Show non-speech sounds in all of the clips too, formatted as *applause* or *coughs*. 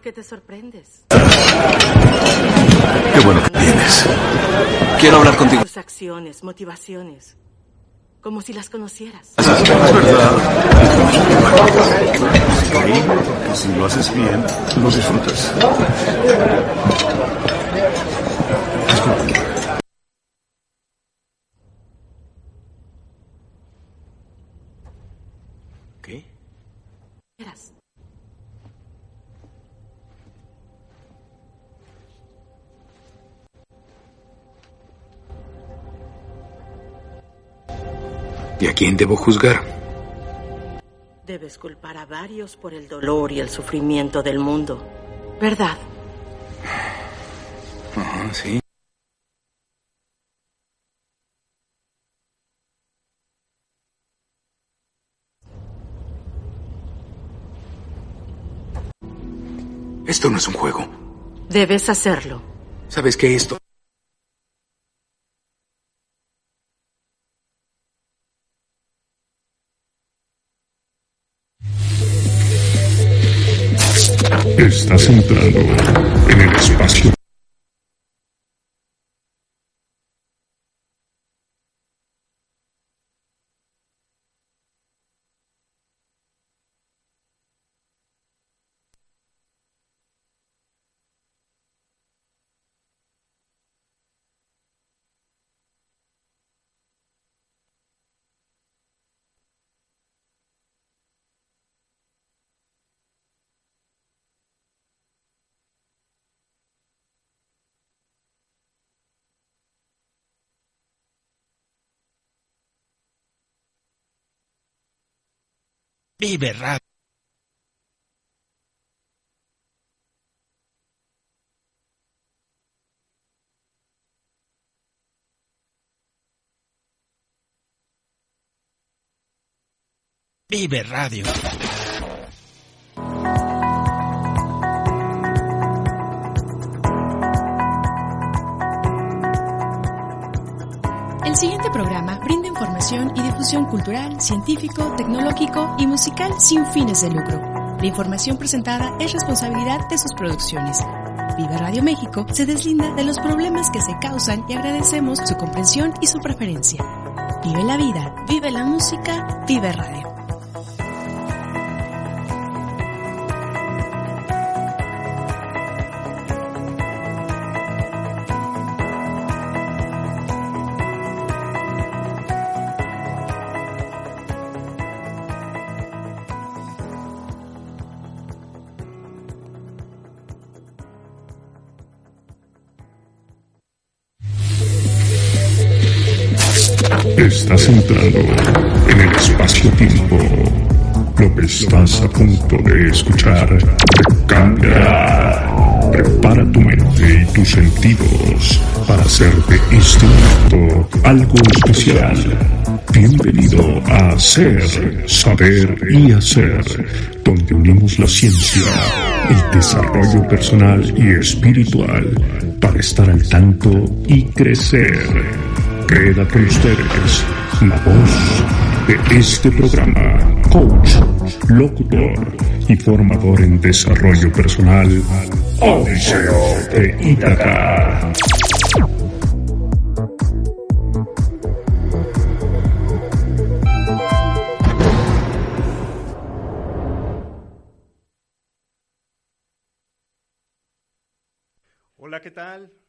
¿Por qué te sorprendes? Qué bueno que vienes. Quiero hablar contigo. Tus acciones, motivaciones. Como si las conocieras. Es verdad. Sí, si lo haces bien, lo disfrutas. Disculpe. Quién debo juzgar? Debes culpar a varios por el dolor y el sufrimiento del mundo. ¿Verdad? Ajá, sí. Esto no es un juego. Debes hacerlo. ¿Sabes qué esto? Vive Radio. Vive Radio. El siguiente programa brinda información y difusión cultural, científico, tecnológico y musical sin fines de lucro. La información presentada es responsabilidad de sus producciones. Viva Radio México se deslinda de los problemas que se causan y agradecemos su comprensión y su preferencia. Vive la vida, vive la música, vive radio. Estás entrando en el espacio-tiempo. Lo que estás a punto de escuchar te cambiará. Prepara tu mente y tus sentidos para hacer de este momento algo especial. Bienvenido a Ser, Saber y Hacer, donde unimos la ciencia, el desarrollo personal y espiritual para estar al tanto y crecer. Queda con ustedes la voz de este programa, coach, locutor y formador en desarrollo personal, Odiseo de Ítaca. Hola, ¿qué tal?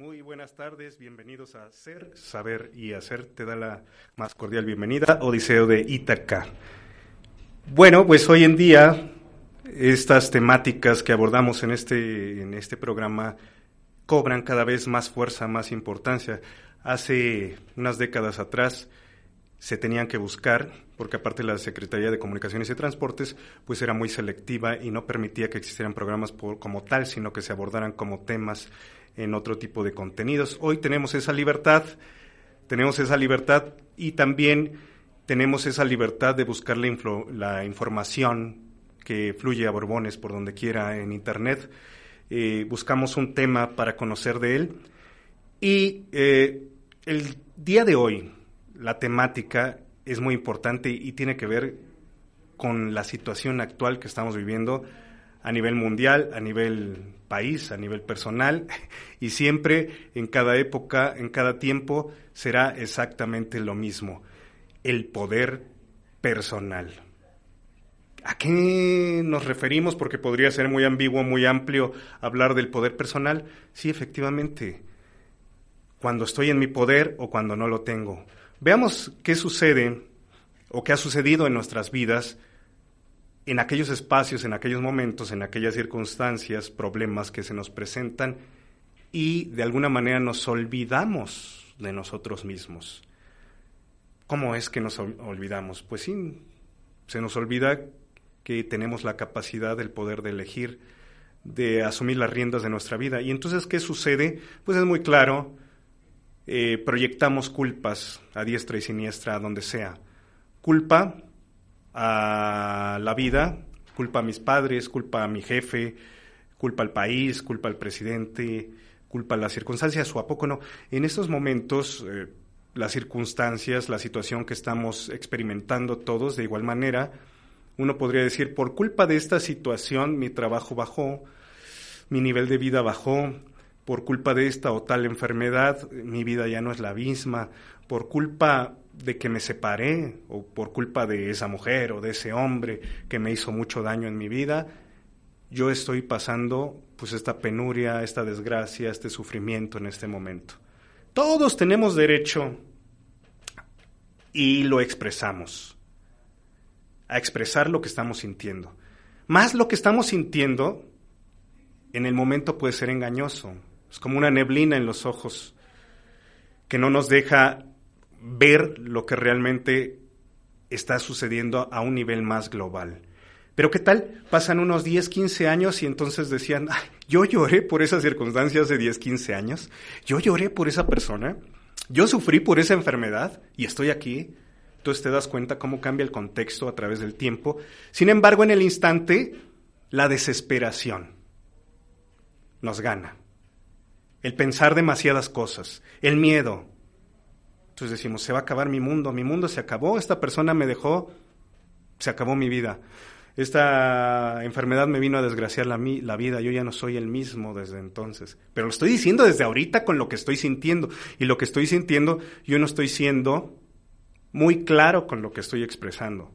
Muy buenas tardes, bienvenidos a Ser, Saber y Hacer. Te da la más cordial bienvenida, Odiseo de Ítaca. Bueno, pues hoy en día estas temáticas que abordamos en este, en este programa cobran cada vez más fuerza, más importancia. Hace unas décadas atrás se tenían que buscar, porque aparte la Secretaría de Comunicaciones y Transportes, pues era muy selectiva y no permitía que existieran programas por, como tal, sino que se abordaran como temas en otro tipo de contenidos. Hoy tenemos esa libertad, tenemos esa libertad y también tenemos esa libertad de buscar la, la información que fluye a borbones por donde quiera en Internet. Eh, buscamos un tema para conocer de él y eh, el día de hoy la temática es muy importante y tiene que ver con la situación actual que estamos viviendo a nivel mundial, a nivel país, a nivel personal, y siempre en cada época, en cada tiempo, será exactamente lo mismo, el poder personal. ¿A qué nos referimos? Porque podría ser muy ambiguo, muy amplio hablar del poder personal. Sí, efectivamente, cuando estoy en mi poder o cuando no lo tengo. Veamos qué sucede o qué ha sucedido en nuestras vidas en aquellos espacios, en aquellos momentos, en aquellas circunstancias, problemas que se nos presentan y de alguna manera nos olvidamos de nosotros mismos. ¿Cómo es que nos olvidamos? Pues sí, se nos olvida que tenemos la capacidad, el poder de elegir, de asumir las riendas de nuestra vida. Y entonces, ¿qué sucede? Pues es muy claro, eh, proyectamos culpas a diestra y siniestra, a donde sea. Culpa a la vida, culpa a mis padres, culpa a mi jefe, culpa al país, culpa al presidente, culpa a las circunstancias, o a poco no. En estos momentos, eh, las circunstancias, la situación que estamos experimentando todos de igual manera, uno podría decir, por culpa de esta situación mi trabajo bajó, mi nivel de vida bajó, por culpa de esta o tal enfermedad mi vida ya no es la misma, por culpa de que me separé o por culpa de esa mujer o de ese hombre que me hizo mucho daño en mi vida, yo estoy pasando pues esta penuria, esta desgracia, este sufrimiento en este momento. Todos tenemos derecho y lo expresamos, a expresar lo que estamos sintiendo. Más lo que estamos sintiendo en el momento puede ser engañoso, es como una neblina en los ojos que no nos deja ver lo que realmente está sucediendo a un nivel más global. Pero ¿qué tal? Pasan unos 10, 15 años y entonces decían, yo lloré por esas circunstancias de 10, 15 años, yo lloré por esa persona, yo sufrí por esa enfermedad y estoy aquí. Entonces te das cuenta cómo cambia el contexto a través del tiempo. Sin embargo, en el instante, la desesperación nos gana. El pensar demasiadas cosas, el miedo, entonces decimos, se va a acabar mi mundo, mi mundo se acabó, esta persona me dejó, se acabó mi vida. Esta enfermedad me vino a desgraciar la, la vida, yo ya no soy el mismo desde entonces. Pero lo estoy diciendo desde ahorita con lo que estoy sintiendo. Y lo que estoy sintiendo, yo no estoy siendo muy claro con lo que estoy expresando.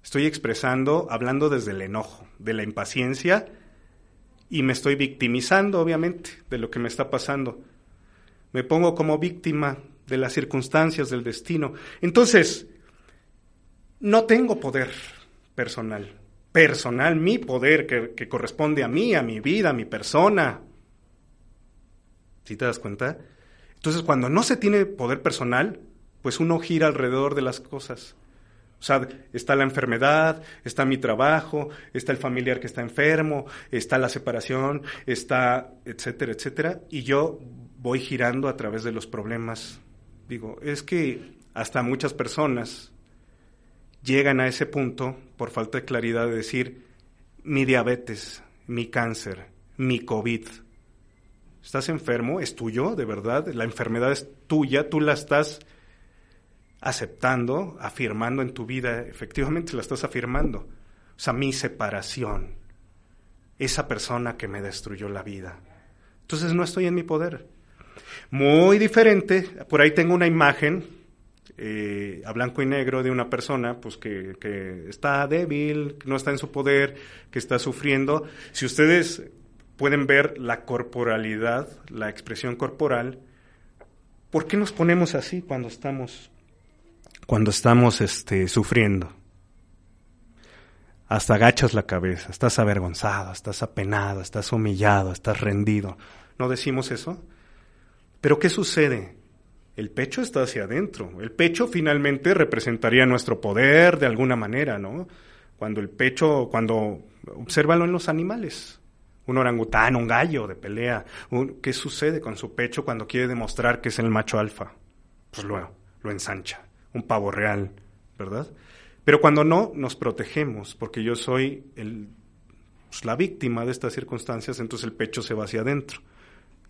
Estoy expresando, hablando desde el enojo, de la impaciencia, y me estoy victimizando, obviamente, de lo que me está pasando. Me pongo como víctima de las circunstancias, del destino. Entonces, no tengo poder personal. Personal, mi poder que, corresponde a mí, a mi vida, a mi persona. ¿Sí te das cuenta? Entonces, cuando no se tiene poder personal, pues uno gira alrededor de las cosas. O sea, está la enfermedad, está mi trabajo, está el familiar que está enfermo, está la separación, está, etcétera, etcétera. Y yo voy girando a través de los problemas Digo, es que hasta muchas personas llegan a ese punto por falta de claridad de decir, mi diabetes, mi cáncer, mi COVID. ¿Estás enfermo? ¿Es tuyo, de verdad? La enfermedad es tuya, tú la estás aceptando, afirmando en tu vida, efectivamente la estás afirmando. O sea, mi separación, esa persona que me destruyó la vida. Entonces no estoy en mi poder. Muy diferente, por ahí tengo una imagen eh, a blanco y negro de una persona pues que, que, está débil, que no está en su poder, que está sufriendo. Si ustedes pueden ver la corporalidad, la expresión corporal, ¿por qué nos ponemos así cuando estamos, cuando estamos este, sufriendo? Hasta agachas la cabeza, estás avergonzado, estás apenado, estás humillado, estás rendido. ¿No decimos eso? Pero ¿qué sucede? El pecho está hacia adentro. El pecho finalmente representaría nuestro poder de alguna manera, ¿no? Cuando el pecho, cuando, obsérvalo en los animales. Un orangután, un gallo de pelea. ¿Qué sucede con su pecho cuando quiere demostrar que es el macho alfa? Pues lo, lo ensancha. Un pavo real, ¿verdad? Pero cuando no, nos protegemos, porque yo soy el, pues, la víctima de estas circunstancias, entonces el pecho se va hacia adentro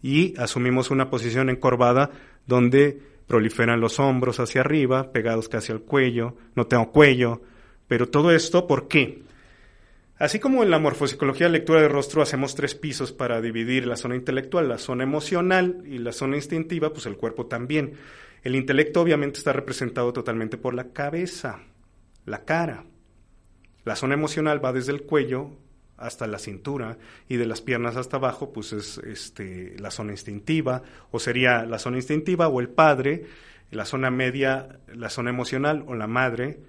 y asumimos una posición encorvada donde proliferan los hombros hacia arriba, pegados casi al cuello, no tengo cuello, pero todo esto, ¿por qué? Así como en la morfopsicología de lectura de rostro hacemos tres pisos para dividir la zona intelectual, la zona emocional y la zona instintiva, pues el cuerpo también. El intelecto obviamente está representado totalmente por la cabeza, la cara. La zona emocional va desde el cuello hasta la cintura y de las piernas hasta abajo, pues es este, la zona instintiva, o sería la zona instintiva o el padre, la zona media, la zona emocional o la madre,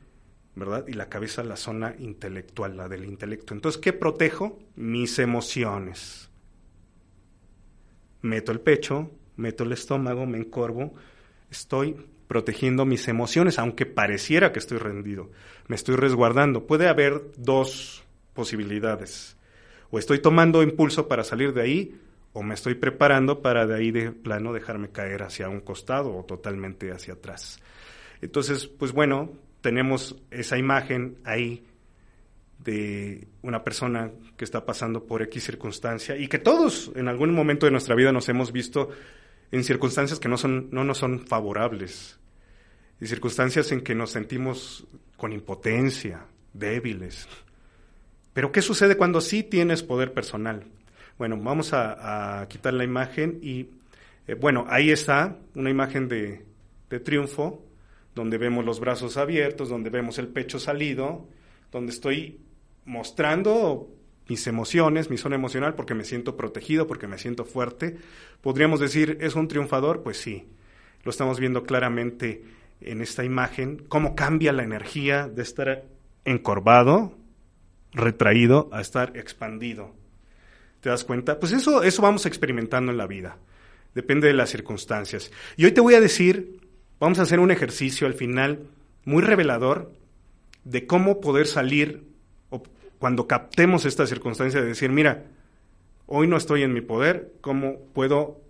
¿verdad? Y la cabeza, la zona intelectual, la del intelecto. Entonces, ¿qué protejo? Mis emociones. Meto el pecho, meto el estómago, me encorvo, estoy protegiendo mis emociones, aunque pareciera que estoy rendido. Me estoy resguardando. Puede haber dos posibilidades. O estoy tomando impulso para salir de ahí, o me estoy preparando para de ahí de plano dejarme caer hacia un costado o totalmente hacia atrás. Entonces, pues bueno, tenemos esa imagen ahí de una persona que está pasando por X circunstancia y que todos en algún momento de nuestra vida nos hemos visto en circunstancias que no, son, no nos son favorables, y circunstancias en que nos sentimos con impotencia, débiles. Pero ¿qué sucede cuando sí tienes poder personal? Bueno, vamos a, quitar la imagen y, eh, bueno, ahí está una imagen de, de triunfo, donde vemos los brazos abiertos, donde vemos el pecho salido, donde estoy mostrando mis emociones, mi zona emocional, porque me siento protegido, porque me siento fuerte. Podríamos decir, ¿es un triunfador? Pues sí, lo estamos viendo claramente en esta imagen, cómo cambia la energía de estar encorvado, retraído, a estar expandido. ¿Te das cuenta? Pues eso, eso vamos experimentando en la vida. Depende de las circunstancias. Y hoy te voy a decir, vamos a hacer un ejercicio al final muy revelador de cómo poder salir cuando captemos esta circunstancia de decir, mira, hoy no estoy en mi poder, ¿cómo puedo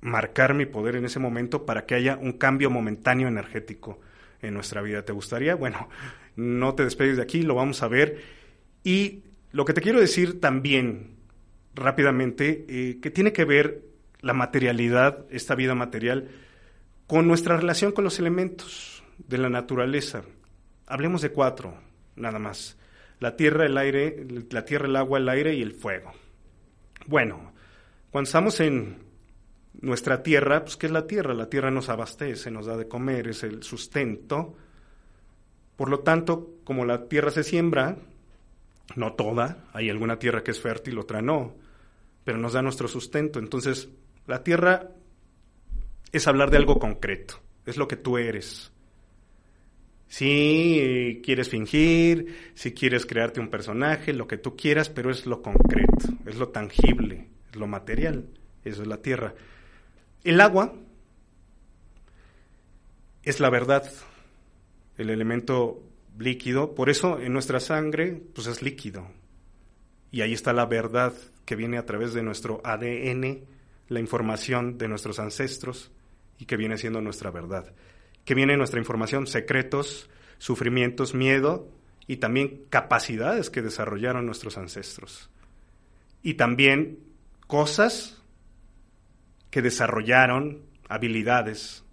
marcar mi poder en ese momento para que haya un cambio momentáneo energético en nuestra vida? ¿Te gustaría? Bueno, no te despegues de aquí, lo vamos a ver. Y lo que te quiero decir también rápidamente, eh, que tiene que ver la materialidad, esta vida material, con nuestra relación con los elementos de la naturaleza. Hablemos de cuatro, nada más la tierra, el aire, la tierra, el agua, el aire y el fuego. Bueno, cuando estamos en nuestra tierra, pues ¿qué es la tierra? La tierra nos abastece, nos da de comer, es el sustento. Por lo tanto, como la tierra se siembra, no toda, hay alguna tierra que es fértil, otra no, pero nos da nuestro sustento. Entonces, la tierra es hablar de algo concreto, es lo que tú eres, si quieres fingir, si quieres crearte un personaje, lo que tú quieras, pero es lo concreto, es lo tangible, es lo material, eso es la tierra. El agua es la verdad, el elemento líquido, por eso en nuestra sangre pues es líquido. Y ahí está la verdad que viene a través de nuestro ADN, la información de nuestros ancestros y que viene siendo nuestra verdad que viene nuestra información, secretos, sufrimientos, miedo y también capacidades que desarrollaron nuestros ancestros. Y también cosas que desarrollaron, habilidades,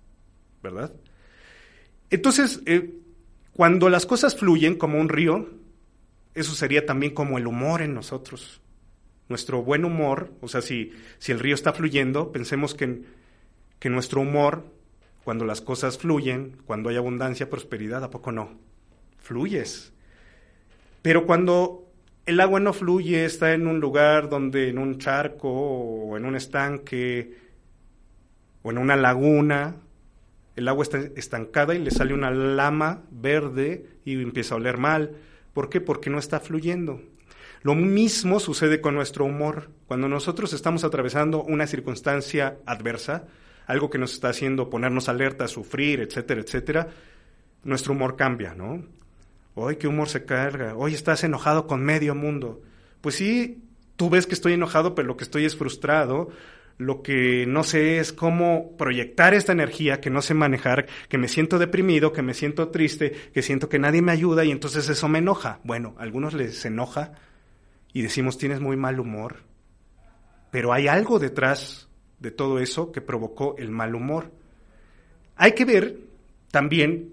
¿verdad? Entonces, eh, cuando las cosas fluyen como un río, eso sería también como el humor en nosotros. Nuestro buen humor, o sea, si, si el río está fluyendo, pensemos que, que nuestro humor cuando las cosas fluyen, cuando hay abundancia, prosperidad, ¿a poco no? Fluyes. Pero cuando el agua no fluye, está en un lugar donde en un charco o en un estanque o en una laguna, el agua está estancada y le sale una lama verde y empieza a oler mal. ¿Por qué? Porque no está fluyendo. Lo mismo sucede con nuestro humor. Cuando nosotros estamos atravesando una circunstancia adversa, algo que nos está haciendo ponernos alerta, sufrir, etcétera, etcétera, nuestro humor cambia, ¿no? Hoy qué humor se carga, hoy estás enojado con medio mundo. Pues sí, tú ves que estoy enojado, pero lo que estoy es frustrado, lo que no sé es cómo proyectar esta energía que no sé manejar, que me siento deprimido, que me siento triste, que siento que nadie me ayuda y entonces eso me enoja. Bueno, a algunos les enoja y decimos tienes muy mal humor, pero hay algo detrás de todo eso que provocó el mal humor. Hay que ver también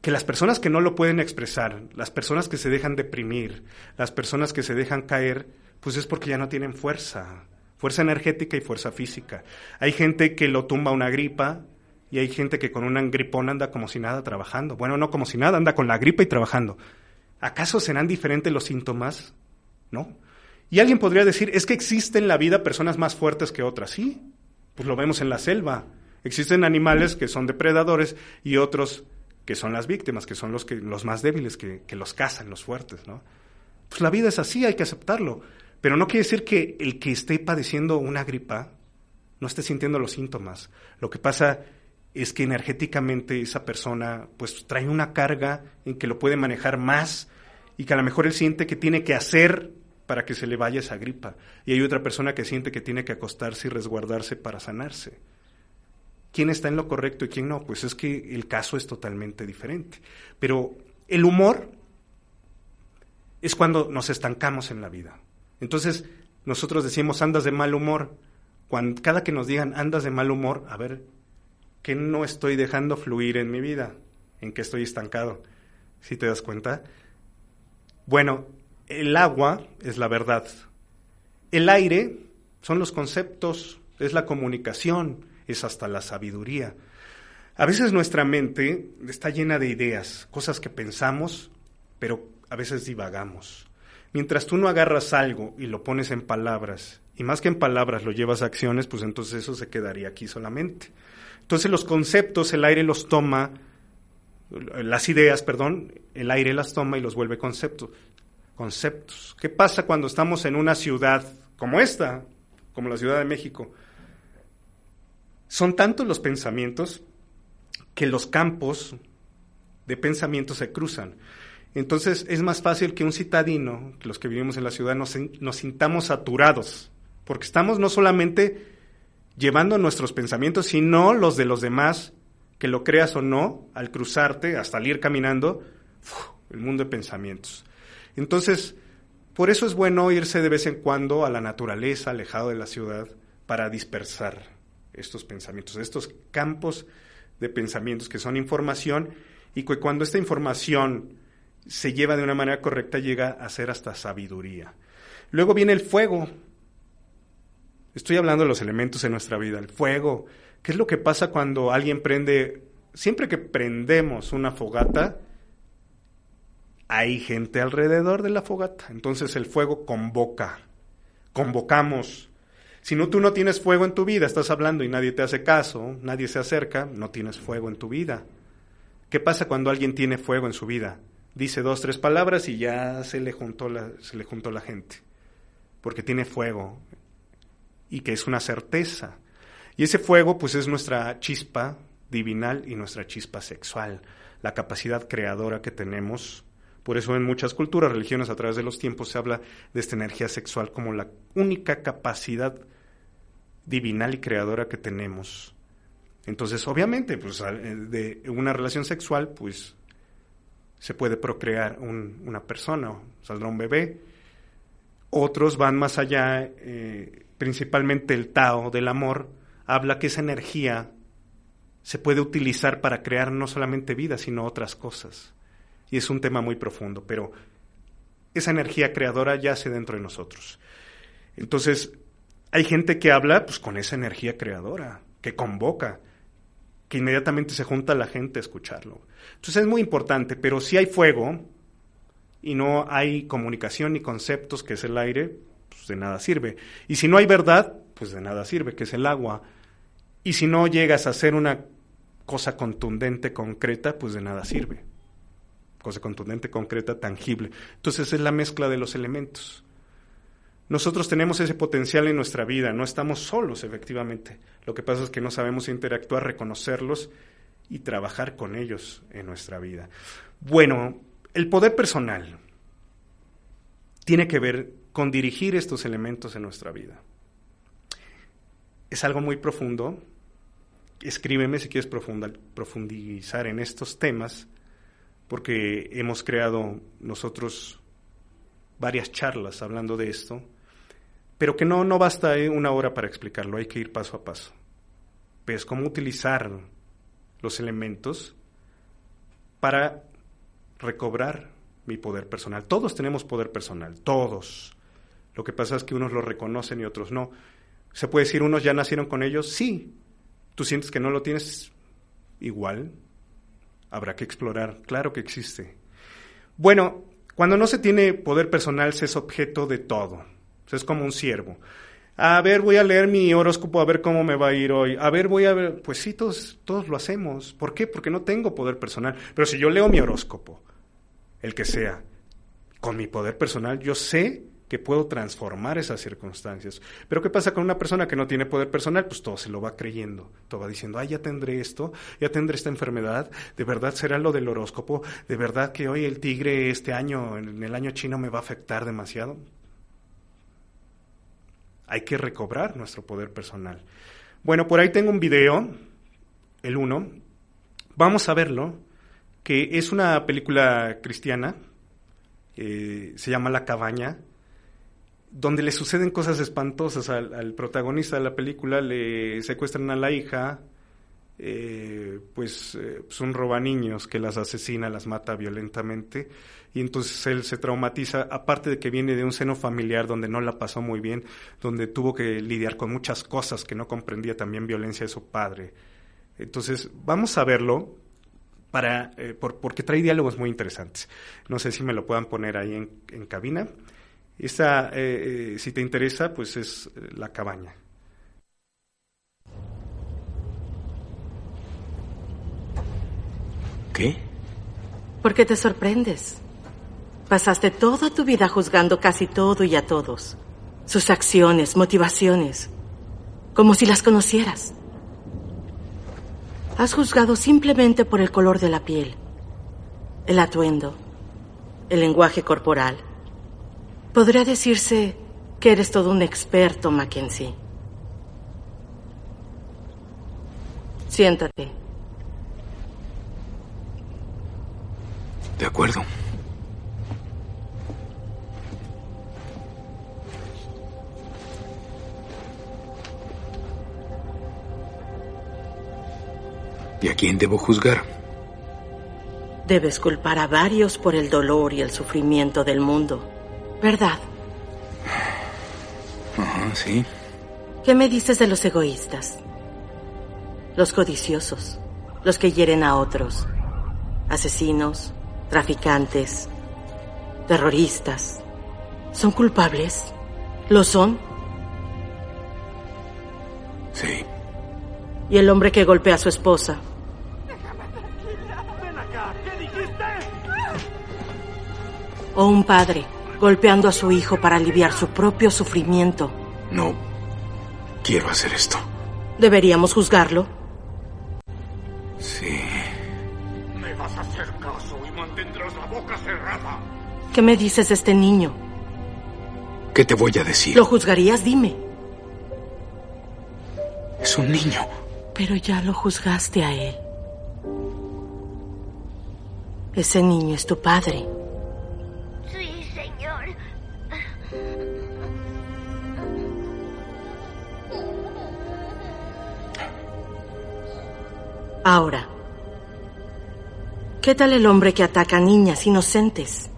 que las personas que no lo pueden expresar, las personas que se dejan deprimir, las personas que se dejan caer, pues es porque ya no tienen fuerza, fuerza energética y fuerza física. Hay gente que lo tumba una gripa y hay gente que con un gripón anda como si nada trabajando. Bueno, no como si nada, anda con la gripa y trabajando. ¿Acaso serán diferentes los síntomas? ¿No? Y alguien podría decir, es que existen en la vida personas más fuertes que otras. Sí, pues lo vemos en la selva. Existen animales que son depredadores y otros que son las víctimas, que son los, que, los más débiles, que, que los cazan, los fuertes, ¿no? Pues la vida es así, hay que aceptarlo. Pero no quiere decir que el que esté padeciendo una gripa no esté sintiendo los síntomas. Lo que pasa es que energéticamente esa persona pues trae una carga en que lo puede manejar más y que a lo mejor él siente que tiene que hacer para que se le vaya esa gripa. Y hay otra persona que siente que tiene que acostarse y resguardarse para sanarse. ¿Quién está en lo correcto y quién no? Pues es que el caso es totalmente diferente. Pero el humor es cuando nos estancamos en la vida. Entonces, nosotros decimos andas de mal humor. Cuando, cada que nos digan andas de mal humor, a ver, ¿qué no estoy dejando fluir en mi vida? ¿En qué estoy estancado? ¿Sí te das cuenta? Bueno, el agua es la verdad. El aire son los conceptos, es la comunicación, es hasta la sabiduría. A veces nuestra mente está llena de ideas, cosas que pensamos, pero a veces divagamos. Mientras tú no agarras algo y lo pones en palabras, y más que en palabras lo llevas a acciones, pues entonces eso se quedaría aquí solamente. Entonces los conceptos, el aire los toma, las ideas, perdón, el aire las toma y los vuelve conceptos conceptos. ¿Qué pasa cuando estamos en una ciudad como esta, como la Ciudad de México? Son tantos los pensamientos que los campos de pensamiento se cruzan. Entonces es más fácil que un citadino, los que vivimos en la ciudad, nos, nos sintamos saturados, porque estamos no solamente llevando nuestros pensamientos, sino los de los demás, que lo creas o no, al cruzarte, hasta al ir caminando, el mundo de pensamientos. Entonces, por eso es bueno irse de vez en cuando a la naturaleza, alejado de la ciudad, para dispersar estos pensamientos, estos campos de pensamientos que son información y que cuando esta información se lleva de una manera correcta llega a ser hasta sabiduría. Luego viene el fuego. Estoy hablando de los elementos en nuestra vida. El fuego. ¿Qué es lo que pasa cuando alguien prende? Siempre que prendemos una fogata, hay gente alrededor de la fogata. Entonces el fuego convoca, convocamos. Si no, tú no tienes fuego en tu vida, estás hablando y nadie te hace caso, nadie se acerca, no tienes fuego en tu vida. ¿Qué pasa cuando alguien tiene fuego en su vida? Dice dos, tres palabras y ya se le juntó la, se le juntó la gente. Porque tiene fuego y que es una certeza. Y ese fuego, pues, es nuestra chispa divinal y nuestra chispa sexual, la capacidad creadora que tenemos por eso en muchas culturas, religiones a través de los tiempos se habla de esta energía sexual como la única capacidad divinal y creadora que tenemos. Entonces, obviamente, pues de una relación sexual, pues se puede procrear una persona, saldrá un bebé. Otros van más allá, eh, principalmente el Tao del amor, habla que esa energía se puede utilizar para crear no solamente vida, sino otras cosas y es un tema muy profundo, pero esa energía creadora yace dentro de nosotros. Entonces, hay gente que habla pues, con esa energía creadora, que convoca, que inmediatamente se junta la gente a escucharlo. Entonces es muy importante, pero si hay fuego y no hay comunicación ni conceptos, que es el aire, pues de nada sirve. Y si no hay verdad, pues de nada sirve, que es el agua. Y si no llegas a hacer una cosa contundente, concreta, pues de nada sirve cosa contundente, concreta, tangible. Entonces es la mezcla de los elementos. Nosotros tenemos ese potencial en nuestra vida, no estamos solos efectivamente. Lo que pasa es que no sabemos interactuar, reconocerlos y trabajar con ellos en nuestra vida. Bueno, el poder personal tiene que ver con dirigir estos elementos en nuestra vida. Es algo muy profundo. Escríbeme si quieres profundizar en estos temas porque hemos creado nosotros varias charlas hablando de esto, pero que no, no basta eh, una hora para explicarlo, hay que ir paso a paso. Pues cómo utilizar los elementos para recobrar mi poder personal. Todos tenemos poder personal, todos. Lo que pasa es que unos lo reconocen y otros no. ¿Se puede decir unos ya nacieron con ellos? Sí. ¿Tú sientes que no lo tienes igual? Habrá que explorar. Claro que existe. Bueno, cuando no se tiene poder personal se es objeto de todo. Es como un siervo. A ver, voy a leer mi horóscopo a ver cómo me va a ir hoy. A ver, voy a ver. Pues sí, todos, todos lo hacemos. ¿Por qué? Porque no tengo poder personal. Pero si yo leo mi horóscopo, el que sea, con mi poder personal, yo sé que puedo transformar esas circunstancias. Pero ¿qué pasa con una persona que no tiene poder personal? Pues todo se lo va creyendo, todo va diciendo, ay, ya tendré esto, ya tendré esta enfermedad, de verdad será lo del horóscopo, de verdad que hoy el tigre este año, en el año chino, me va a afectar demasiado. Hay que recobrar nuestro poder personal. Bueno, por ahí tengo un video, el uno, vamos a verlo, que es una película cristiana, eh, se llama La Cabaña, donde le suceden cosas espantosas al, protagonista de la película, le secuestran a la hija, eh, pues, eh, pues, un roba niños que las asesina, las mata violentamente, y entonces él se traumatiza, aparte de que viene de un seno familiar donde no la pasó muy bien, donde tuvo que lidiar con muchas cosas que no comprendía también violencia de su padre. Entonces, vamos a verlo para, eh, porque trae diálogos muy interesantes. No sé si me lo puedan poner ahí en, en cabina. Esta, eh, eh, si te interesa, pues es la cabaña. ¿Qué? ¿Por qué te sorprendes? Pasaste toda tu vida juzgando casi todo y a todos. Sus acciones, motivaciones, como si las conocieras. Has juzgado simplemente por el color de la piel, el atuendo, el lenguaje corporal, Podría decirse que eres todo un experto, Mackenzie. Siéntate. De acuerdo. ¿Y a quién debo juzgar? Debes culpar a varios por el dolor y el sufrimiento del mundo. ¿Verdad? Ajá, sí. ¿Qué me dices de los egoístas? Los codiciosos, los que hieren a otros, asesinos, traficantes, terroristas. ¿Son culpables? ¿Lo son? Sí. ¿Y el hombre que golpea a su esposa? ¿O un padre golpeando a su hijo para aliviar su propio sufrimiento. No quiero hacer esto. ¿Deberíamos juzgarlo? Sí. Y mantendrás la boca cerrada. ¿Qué me dices de este niño? ¿Qué te voy a decir? ¿Lo juzgarías? Dime. Es un niño. Pero ya lo juzgaste a él. Ese niño es tu padre. Ahora, ¿qué tal el hombre que ataca a niñas inocentes?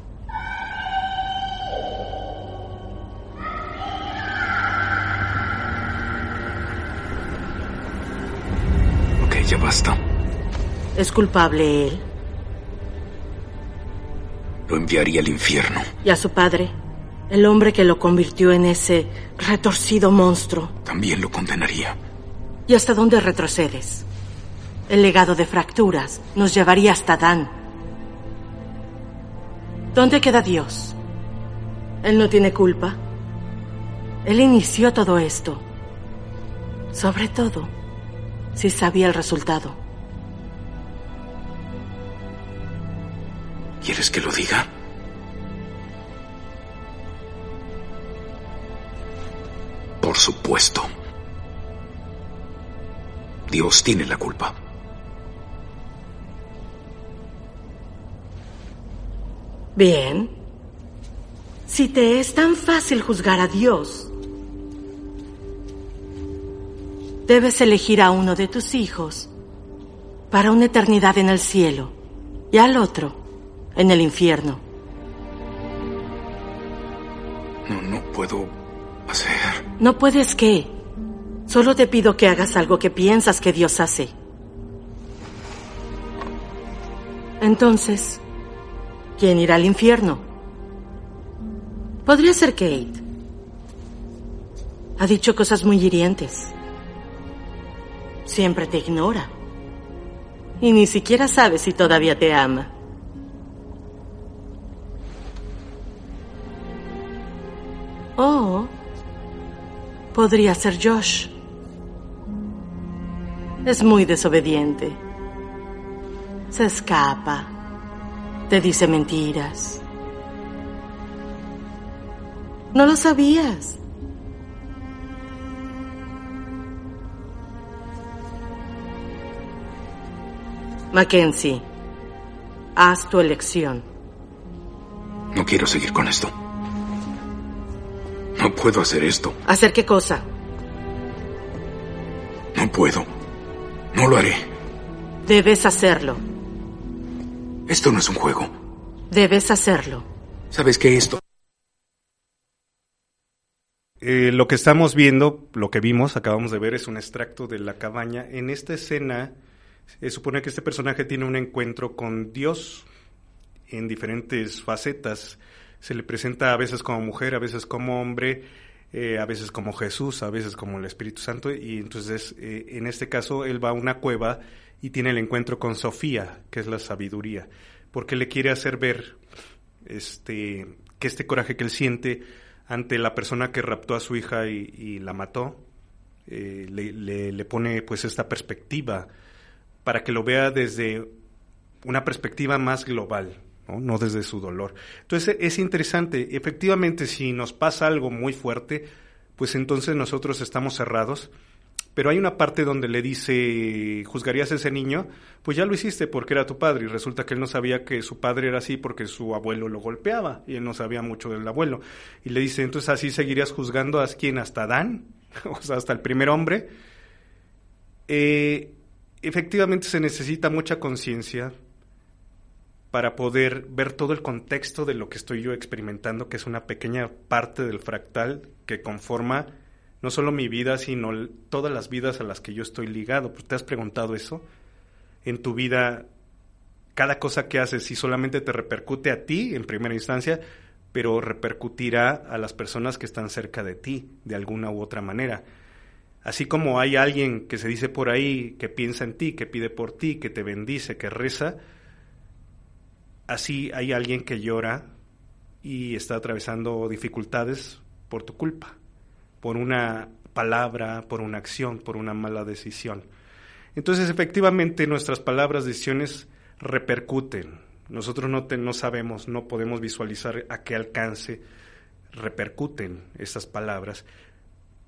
Ok, ya basta. ¿Es culpable él? Lo enviaría al infierno. ¿Y a su padre? El hombre que lo convirtió en ese retorcido monstruo. También lo condenaría. ¿Y hasta dónde retrocedes? El legado de fracturas nos llevaría hasta Dan. ¿Dónde queda Dios? Él no tiene culpa. Él inició todo esto. Sobre todo, si sabía el resultado. ¿Quieres que lo diga? Por supuesto. Dios tiene la culpa. Bien. Si te es tan fácil juzgar a Dios, debes elegir a uno de tus hijos para una eternidad en el cielo y al otro en el infierno. No, no puedo hacer. No puedes qué. Solo te pido que hagas algo que piensas que Dios hace. Entonces, ¿quién irá al infierno? Podría ser Kate. Ha dicho cosas muy hirientes. Siempre te ignora. Y ni siquiera sabe si todavía te ama. O podría ser Josh. Es muy desobediente. Se escapa. Te dice mentiras. No lo sabías. Mackenzie, haz tu elección. No quiero seguir con esto. No puedo hacer esto. ¿Hacer qué cosa? No puedo. No lo haré. Debes hacerlo. Esto no es un juego. Debes hacerlo. ¿Sabes qué esto? Eh, lo que estamos viendo, lo que vimos, acabamos de ver, es un extracto de la cabaña. En esta escena se supone que este personaje tiene un encuentro con Dios en diferentes facetas. Se le presenta a veces como mujer, a veces como hombre, eh, a veces como Jesús, a veces como el Espíritu Santo. Y entonces, eh, en este caso, él va a una cueva y tiene el encuentro con Sofía, que es la sabiduría, porque le quiere hacer ver este, que este coraje que él siente ante la persona que raptó a su hija y, la mató, eh, le, le, pone pues esta perspectiva para que lo vea desde una perspectiva más global, ¿no? desde su dolor. Entonces es interesante, efectivamente si nos pasa algo muy fuerte, pues entonces nosotros estamos cerrados, pero hay una parte donde le dice, ¿juzgarías a ese niño? Pues ya lo hiciste porque era tu padre y resulta que él no sabía que su padre era así porque su abuelo lo golpeaba y él no sabía mucho del abuelo. Y le dice, entonces así seguirías juzgando a quién, hasta Adán, *laughs* o sea, hasta el primer hombre. Eh, efectivamente se necesita mucha conciencia para poder ver todo el contexto de lo que estoy yo experimentando, que es una pequeña parte del fractal que conforma no solo mi vida, sino todas las vidas a las que yo estoy ligado. Pues, ¿Te has preguntado eso? En tu vida, cada cosa que haces, si solamente te repercute a ti en primera instancia, pero repercutirá a las personas que están cerca de ti de alguna u otra manera. Así como hay alguien que se dice por ahí que piensa en ti, que pide por ti, que te bendice, que reza, así hay alguien que llora y está atravesando dificultades por tu culpa, por una palabra, por una acción, por una mala decisión. Entonces, efectivamente, nuestras palabras, decisiones repercuten. Nosotros no, no sabemos, no podemos visualizar a qué alcance repercuten esas palabras,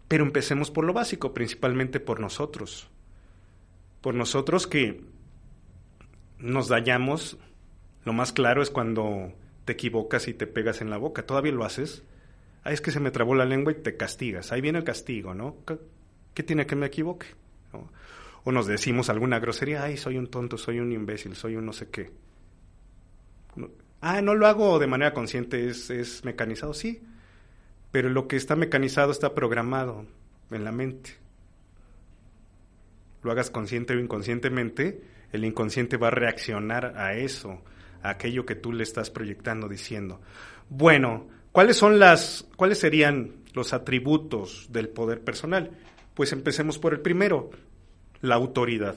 pero empecemos por lo básico, principalmente por nosotros. Por nosotros que nos dañamos, lo más claro es cuando te equivocas y te pegas en la boca. ¿Todavía lo haces? Ah, es que se me trabó la lengua y te castigas. Ahí viene el castigo, ¿no? ¿Qué tiene que me equivoque? O nos decimos alguna grosería, ay, soy un tonto, soy un imbécil, soy un no sé qué. Ah, no lo hago de manera consciente, es, es mecanizado, sí pero lo que está mecanizado está programado en la mente. Lo hagas consciente o inconscientemente, el inconsciente va a reaccionar a eso, a aquello que tú le estás proyectando diciendo. Bueno, ¿cuáles son las cuáles serían los atributos del poder personal? Pues empecemos por el primero, la autoridad.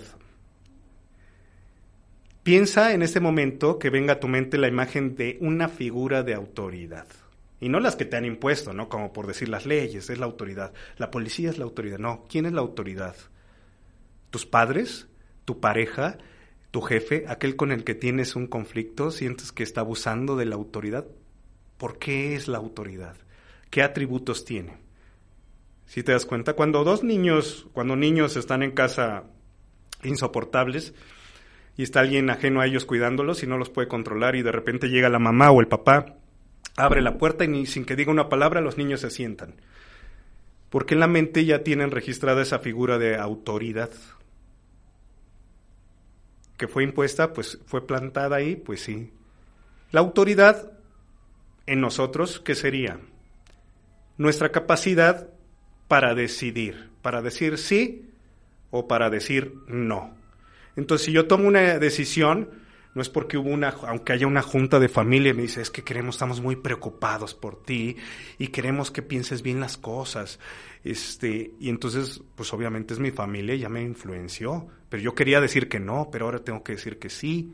Piensa en este momento que venga a tu mente la imagen de una figura de autoridad. Y no las que te han impuesto, ¿no? Como por decir las leyes, es la autoridad. La policía es la autoridad. No, ¿quién es la autoridad? ¿Tus padres? ¿Tu pareja? ¿Tu jefe? ¿Aquel con el que tienes un conflicto? ¿Sientes que está abusando de la autoridad? ¿Por qué es la autoridad? ¿Qué atributos tiene? Si te das cuenta, cuando dos niños, cuando niños están en casa insoportables y está alguien ajeno a ellos cuidándolos y no los puede controlar y de repente llega la mamá o el papá abre la puerta y sin que diga una palabra los niños se sientan. Porque en la mente ya tienen registrada esa figura de autoridad. que fue impuesta, pues fue plantada ahí, pues sí. La autoridad en nosotros, ¿qué sería? Nuestra capacidad para decidir, para decir sí o para decir no. Entonces, si yo tomo una decisión, no es porque hubo una, aunque haya una junta de familia, me dice, es que queremos, estamos muy preocupados por ti y queremos que pienses bien las cosas. Este, y entonces, pues obviamente es mi familia, ya me influenció. Pero yo quería decir que no, pero ahora tengo que decir que sí.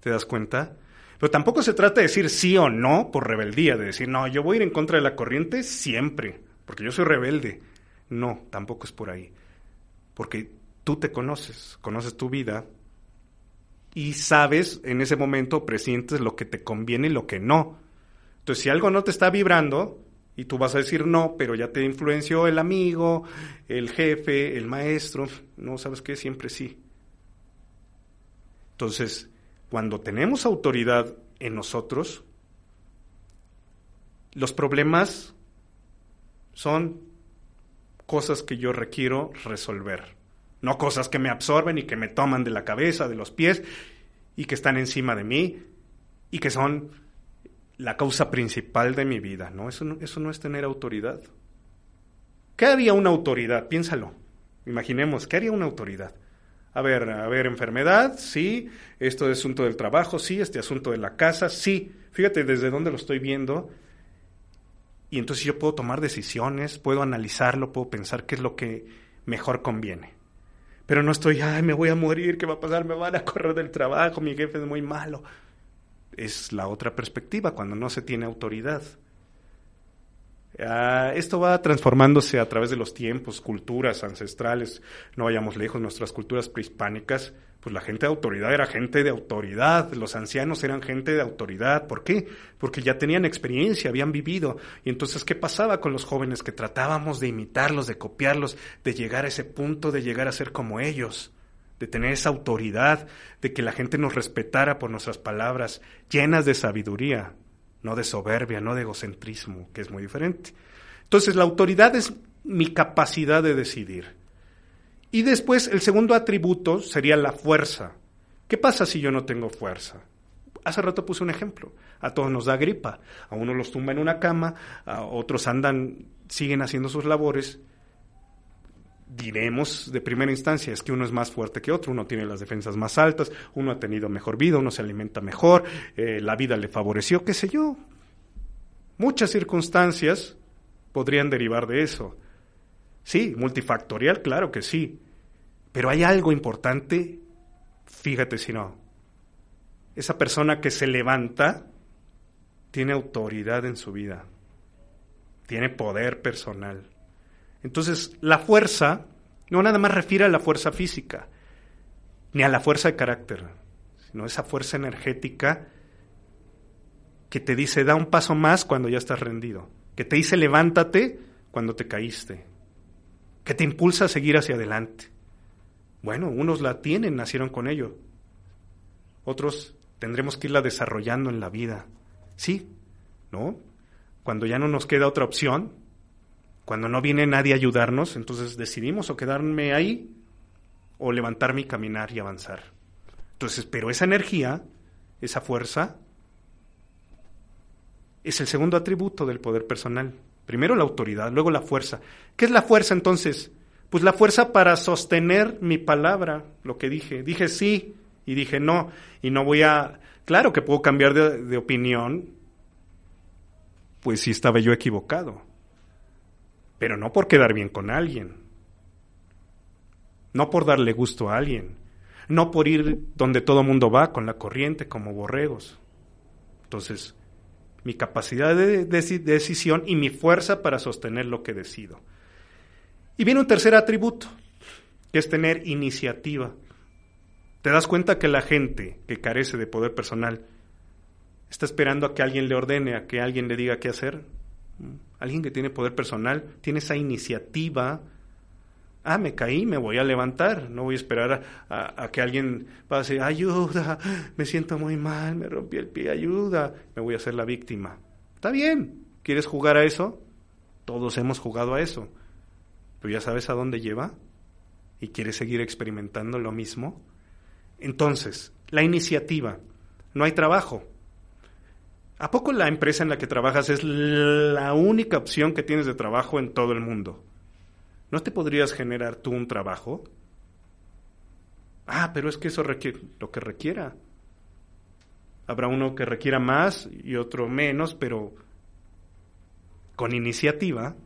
¿Te das cuenta? Pero tampoco se trata de decir sí o no por rebeldía, de decir, no, yo voy a ir en contra de la corriente siempre, porque yo soy rebelde. No, tampoco es por ahí. Porque tú te conoces, conoces tu vida y sabes en ese momento, presientes lo que te conviene y lo que no. Entonces, si algo no te está vibrando y tú vas a decir no, pero ya te influenció el amigo, el jefe, el maestro, no sabes qué, siempre sí. Entonces, cuando tenemos autoridad en nosotros, los problemas son cosas que yo requiero resolver, no cosas que me absorben y que me toman de la cabeza, de los pies y que están encima de mí y que son la causa principal de mi vida, ¿no? Eso no, eso no es tener autoridad. ¿Qué haría una autoridad? Piénsalo. Imaginemos, ¿qué haría una autoridad? A ver, a ver, enfermedad, sí, esto es asunto del trabajo, sí, este asunto de la casa, sí. Fíjate desde dónde lo estoy viendo y entonces yo puedo tomar decisiones, puedo analizarlo, puedo pensar qué es lo que mejor conviene. Pero no estoy, ay, me voy a morir, ¿qué va a pasar? Me van a correr del trabajo, mi jefe es muy malo. Es la otra perspectiva, cuando no se tiene autoridad. Ah, esto va transformándose a través de los tiempos, culturas ancestrales, no vayamos lejos, nuestras culturas prehispánicas, pues la gente de autoridad era gente de autoridad, los ancianos eran gente de autoridad. ¿Por qué? Porque ya tenían experiencia, habían vivido. Y entonces, ¿qué pasaba con los jóvenes? Que tratábamos de imitarlos, de copiarlos, de llegar a ese punto, de llegar a ser como ellos, de tener esa autoridad, de que la gente nos respetara por nuestras palabras, llenas de sabiduría, no de soberbia, no de egocentrismo, que es muy diferente. Entonces, la autoridad es mi capacidad de decidir. Y después, el segundo atributo sería la fuerza. ¿Qué pasa si yo no tengo fuerza? Hace rato puse un ejemplo. A todos nos da gripa. A uno los tumba en una cama, a otros andan, siguen haciendo sus labores. Diremos de primera instancia es que uno es más fuerte que otro, uno tiene las defensas más altas, uno ha tenido mejor vida, uno se alimenta mejor, eh, la vida le favoreció, qué sé yo. Muchas circunstancias podrían derivar de eso. Sí, multifactorial, claro que sí. Pero hay algo importante, fíjate si no. Esa persona que se levanta tiene autoridad en su vida, tiene poder personal. Entonces, la fuerza no nada más refiere a la fuerza física, ni a la fuerza de carácter, sino esa fuerza energética que te dice da un paso más cuando ya estás rendido, que te dice levántate cuando te caíste, que te impulsa a seguir hacia adelante. Bueno, unos la tienen, nacieron con ello. Otros tendremos que irla desarrollando en la vida. Sí, ¿no? Cuando ya no nos queda otra opción, cuando no viene nadie a ayudarnos, entonces decidimos o quedarme ahí o levantarme y caminar y avanzar. Entonces, pero esa energía, esa fuerza, es el segundo atributo del poder personal. Primero la autoridad, luego la fuerza. ¿Qué es la fuerza entonces? Pues la fuerza para sostener mi palabra, lo que dije. Dije sí y dije no. Y no voy a... Claro que puedo cambiar de, de opinión, pues si estaba yo equivocado. Pero no por quedar bien con alguien. No por darle gusto a alguien. No por ir donde todo mundo va, con la corriente, como borregos. Entonces, mi capacidad de, decisión y mi fuerza para sostener lo que decido. Y viene un tercer atributo, que es tener iniciativa. ¿Te das cuenta que la gente que carece de poder personal está esperando a que alguien le ordene, a que alguien le diga qué hacer? Alguien que tiene poder personal tiene esa iniciativa ah, me caí, me voy a levantar, no voy a esperar a, que alguien pase, ayuda, me siento muy mal, me rompí el pie, ayuda, me voy a hacer la víctima. Está bien, ¿quieres jugar a eso? Todos hemos jugado a eso, pero ya sabes a dónde lleva y quieres seguir experimentando lo mismo. Entonces, la iniciativa. No hay trabajo. ¿A poco la empresa en la que trabajas es la única opción que tienes de trabajo en todo el mundo? ¿No te podrías generar tú un trabajo? Ah, pero es que eso requiere lo que requiera. Habrá uno que requiera más y otro menos, pero con iniciativa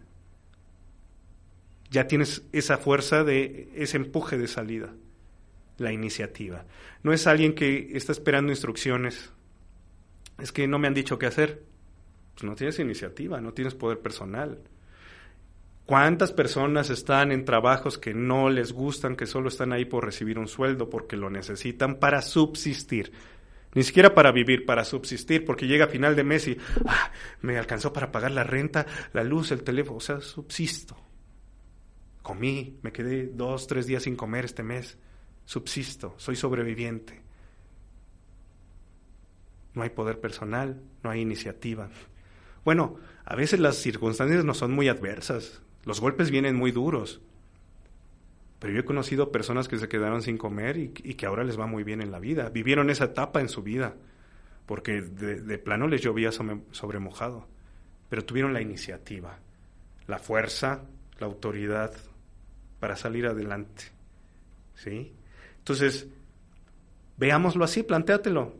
ya tienes esa fuerza de ese empuje de salida, la iniciativa. No es alguien que está esperando instrucciones. Es que no me han dicho qué hacer. Pues no tienes iniciativa, no tienes poder personal. ¿Cuántas personas están en trabajos que no les gustan, que solo están ahí por recibir un sueldo, porque lo necesitan para subsistir? Ni siquiera para vivir, para subsistir, porque llega final de mes y ah, me alcanzó para pagar la renta, la luz, el teléfono, o sea, subsisto. Comí, me quedé dos, tres días sin comer este mes. Subsisto, soy sobreviviente. No hay poder personal, no hay iniciativa. Bueno, a veces las circunstancias no son muy adversas, los golpes vienen muy duros. Pero yo he conocido personas que se quedaron sin comer y, que ahora les va muy bien en la vida. Vivieron esa etapa en su vida, porque de, plano les llovía sobre mojado. Pero tuvieron la iniciativa, la fuerza, la autoridad, para salir adelante. ¿Sí? Entonces, veámoslo así, plantéatelo.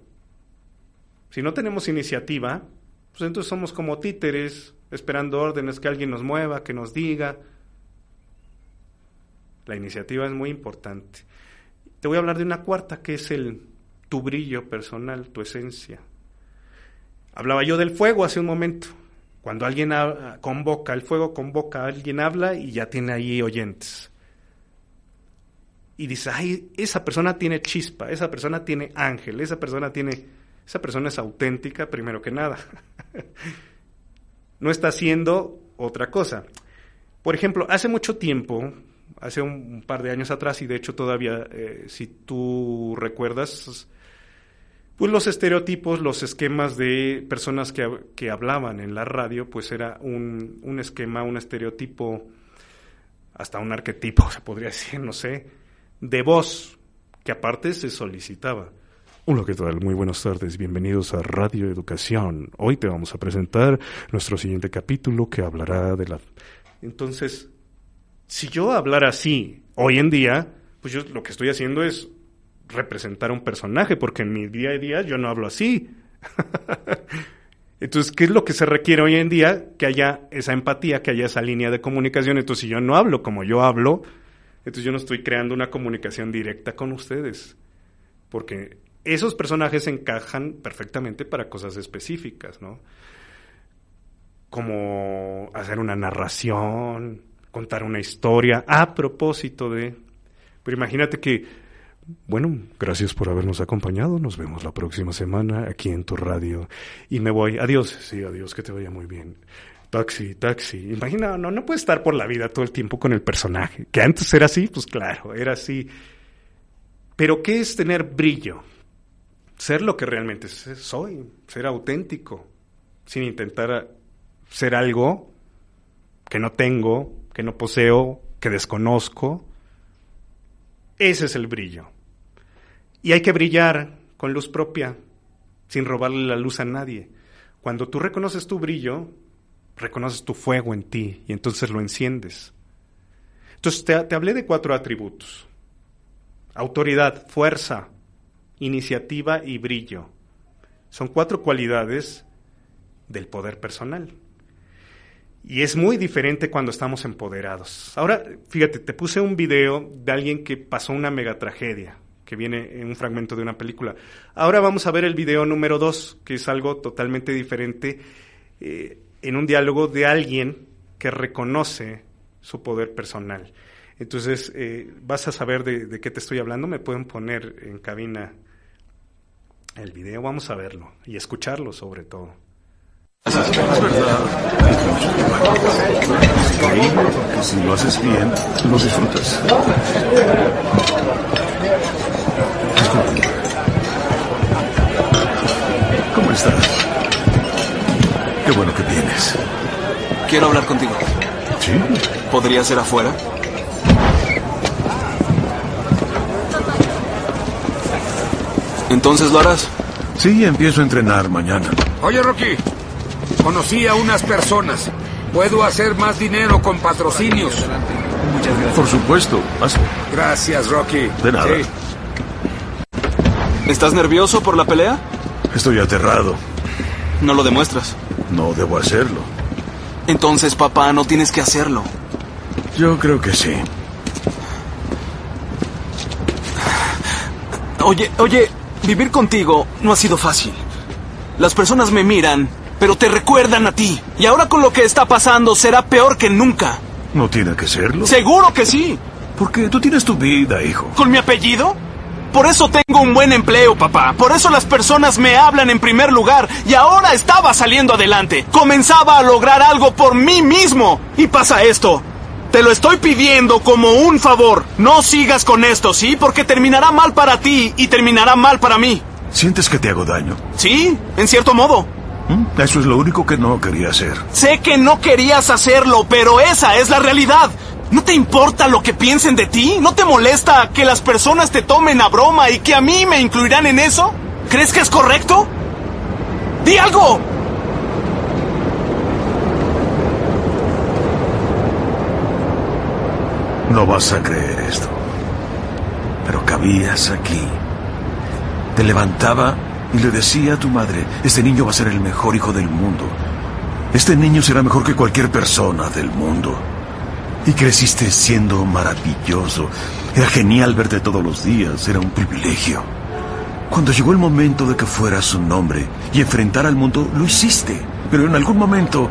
Si no tenemos iniciativa, pues entonces somos como títeres, esperando órdenes que alguien nos mueva, que nos diga. La iniciativa es muy importante. Te voy a hablar de una cuarta, que es el tu brillo personal, tu esencia. Hablaba yo del fuego hace un momento. Cuando alguien convoca, el fuego convoca, alguien habla y ya tiene ahí oyentes y dice, ay, esa persona tiene chispa, esa persona tiene ángel, esa persona tiene, esa persona es auténtica primero que nada. no está haciendo otra cosa. Por ejemplo, hace mucho tiempo, hace un, par de años atrás, y de hecho todavía, eh, si tú recuerdas, pues los estereotipos, los esquemas de personas que, que hablaban en la radio, pues era un, un esquema, un estereotipo, hasta un arquetipo, *laughs* se podría decir, no sé, de voz, que aparte se solicitaba. Hola, ¿qué tal? Muy buenas tardes, bienvenidos a Radio Educación. Hoy te vamos a presentar nuestro siguiente capítulo que hablará de la... Entonces, si yo hablara así hoy en día, pues yo lo que estoy haciendo es representar un personaje, porque en mi día a día yo no hablo así. *laughs* Entonces, ¿qué es lo que se requiere hoy en día? Que haya esa empatía, que haya esa línea de comunicación. Entonces, si yo no hablo como yo hablo, entonces yo no estoy creando una comunicación directa con ustedes, porque esos personajes encajan perfectamente para cosas específicas, ¿no? Como hacer una narración, contar una historia a propósito de... Pero imagínate que, bueno, gracias por habernos acompañado, nos vemos la próxima semana aquí en tu radio y me voy. Adiós, sí, adiós, que te vaya muy bien. Taxi, taxi. Imagina, no, no puede estar por la vida todo el tiempo con el personaje. Que antes era así, pues claro, era así. Pero ¿qué es tener brillo? Ser lo que realmente soy, ser auténtico, sin intentar ser algo que no tengo, que no poseo, que desconozco. Ese es el brillo. Y hay que brillar con luz propia, sin robarle la luz a nadie. Cuando tú reconoces tu brillo, reconoces tu fuego en ti y entonces lo enciendes. Entonces te, hablé de cuatro atributos. Autoridad, fuerza, iniciativa y brillo. Son cuatro cualidades del poder personal. Y es muy diferente cuando estamos empoderados. Ahora, fíjate, te puse un video de alguien que pasó una mega tragedia, que viene en un fragmento de una película. Ahora vamos a ver el video número dos, que es algo totalmente diferente. Eh, en un diálogo de alguien que reconoce su poder personal. Entonces, eh, vas a saber de, qué te estoy hablando. Me pueden poner en cabina el video, vamos a verlo y escucharlo sobre todo. Es verdad. si lo haces bien, lo disfrutas. ¿Cómo estás? Qué bueno que vienes. Quiero hablar contigo. ¿Sí? ¿Podría ser afuera? ¿Entonces lo harás? Sí, empiezo a entrenar mañana. Oye, Rocky, conocí a unas personas. Puedo hacer más dinero con patrocinios. Muchas gracias. Por supuesto, hazlo. Gracias, Rocky. De nada. Sí. ¿Estás nervioso por la pelea? Estoy aterrado. No lo demuestras. No debo hacerlo. Entonces, papá, no tienes que hacerlo. Yo creo que sí. Oye, oye, vivir contigo no ha sido fácil. Las personas me miran, pero te recuerdan a ti. Y ahora con lo que está pasando será peor que nunca. No tiene que serlo. Seguro que sí. Porque tú tienes tu vida, hijo. ¿Con mi apellido? Por eso tengo un buen empleo, papá. Por eso las personas me hablan en primer lugar. Y ahora estaba saliendo adelante. Comenzaba a lograr algo por mí mismo. Y pasa esto. Te lo estoy pidiendo como un favor. No sigas con esto, ¿sí? Porque terminará mal para ti y terminará mal para mí. ¿Sientes que te hago daño? Sí, en cierto modo. ¿Mm? Eso es lo único que no quería hacer. Sé que no querías hacerlo, pero esa es la realidad. ¿No te importa lo que piensen de ti? ¿No te molesta que las personas te tomen a broma y que a mí me incluirán en eso? ¿Crees que es correcto? ¡Di algo! No vas a creer esto. Pero cabías aquí. Te levantaba y le decía a tu madre, este niño va a ser el mejor hijo del mundo. Este niño será mejor que cualquier persona del mundo. Y creciste siendo maravilloso. Era genial verte todos los días, era un privilegio. Cuando llegó el momento de que fueras un hombre y enfrentar al mundo, lo hiciste. Pero en algún momento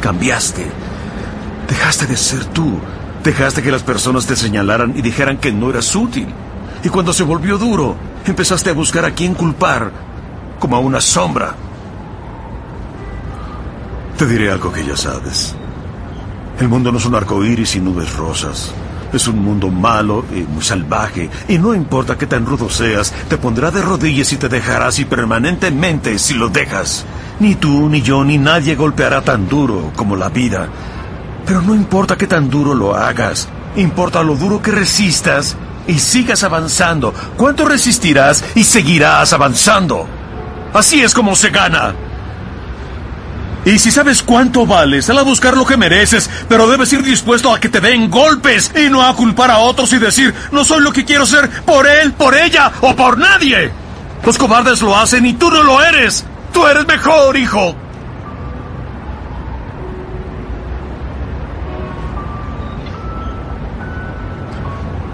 cambiaste. Dejaste de ser tú. Dejaste que las personas te señalaran y dijeran que no eras útil. Y cuando se volvió duro, empezaste a buscar a quién culpar, como a una sombra. Te diré algo que ya sabes. El mundo no es un arco iris y nubes rosas. Es un mundo malo y muy salvaje. Y no importa qué tan rudo seas, te pondrá de rodillas y te dejará así permanentemente si lo dejas. Ni tú, ni yo, ni nadie golpeará tan duro como la vida. Pero no importa qué tan duro lo hagas. Importa lo duro que resistas y sigas avanzando. ¿Cuánto resistirás y seguirás avanzando? Así es como se gana. Y si sabes cuánto vales, sal a buscar lo que mereces, pero debes ir dispuesto a que te den golpes y no a culpar a otros y decir, no soy lo que quiero ser por él, por ella o por nadie. Los cobardes lo hacen y tú no lo eres. Tú eres mejor, hijo.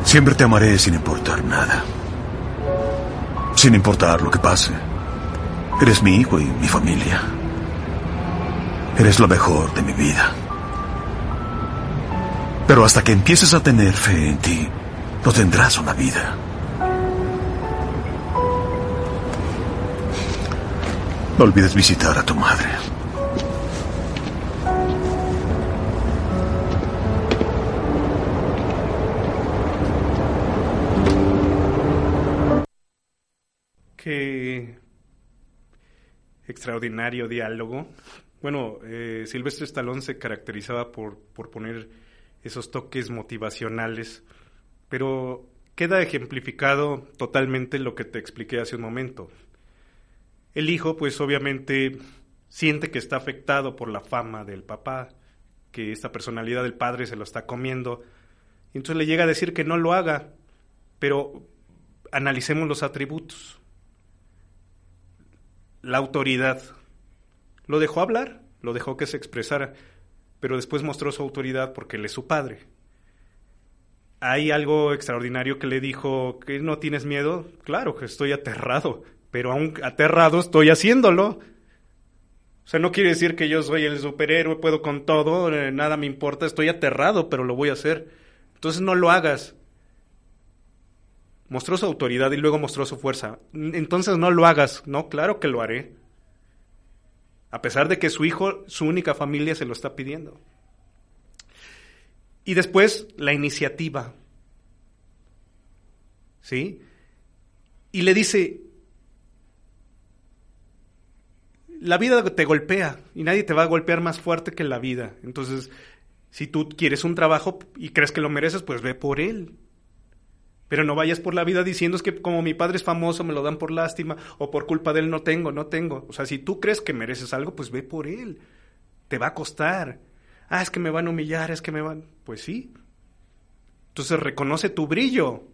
Siempre te amaré sin importar nada. Sin importar lo que pase. Eres mi hijo y mi familia. Eres lo mejor de mi vida. Pero hasta que empieces a tener fe en ti, no tendrás una vida. No olvides visitar a tu madre. Extraordinario diálogo. Bueno, eh, Silvestre Stallone se caracterizaba por, por poner esos toques motivacionales, pero queda ejemplificado totalmente lo que te expliqué hace un momento. El hijo, pues obviamente, siente que está afectado por la fama del papá, que esta personalidad del padre se lo está comiendo, entonces le llega a decir que no lo haga, pero analicemos los atributos. La autoridad, lo dejó hablar, lo dejó que se expresara, pero después mostró su autoridad porque él es su padre. Hay algo extraordinario que le dijo, que no tienes miedo? Claro que estoy aterrado, pero aún aterrado estoy haciéndolo. O sea, no quiere decir que yo soy el superhéroe, puedo con todo, eh, nada me importa, estoy aterrado, pero lo voy a hacer. Entonces no lo hagas. Mostró su autoridad y luego mostró su fuerza. Entonces no lo hagas. No, claro que lo haré. A pesar de que su hijo, su única familia, se lo está pidiendo. Y después la iniciativa. ¿Sí? Y le dice, la vida te golpea y nadie te va a golpear más fuerte que la vida. Entonces, si tú quieres un trabajo y crees que lo mereces, pues ve por él. Pero no vayas por la vida diciendo es que como mi padre es famoso me lo dan por lástima o por culpa de él no tengo, no tengo. O sea, si tú crees que mereces algo, pues ve por él. Te va a costar. Ah, es que me van a humillar, es que me van... Pues sí. Entonces reconoce tu brillo.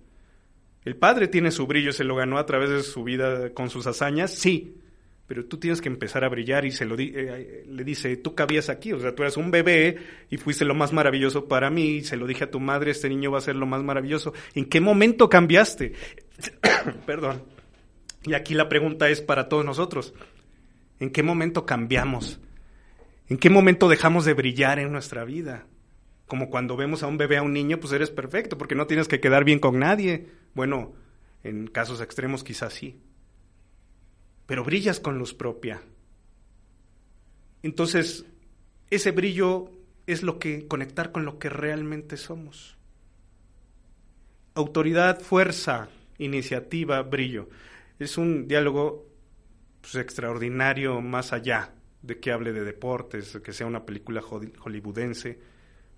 El padre tiene su brillo, se lo ganó a través de su vida con sus hazañas, sí pero tú tienes que empezar a brillar y se lo eh, le dice, tú cabías aquí, o sea, tú eras un bebé y fuiste lo más maravilloso para mí, y se lo dije a tu madre, este niño va a ser lo más maravilloso. ¿En qué momento cambiaste? *coughs* Perdón. Y aquí la pregunta es para todos nosotros, ¿en qué momento cambiamos? ¿En qué momento dejamos de brillar en nuestra vida? Como cuando vemos a un bebé, a un niño, pues eres perfecto, porque no tienes que quedar bien con nadie. Bueno, en casos extremos quizás sí pero brillas con luz propia. Entonces, ese brillo es lo que conectar con lo que realmente somos. Autoridad, fuerza, iniciativa, brillo. Es un diálogo pues, extraordinario más allá de que hable de deportes, que sea una película hollywoodense.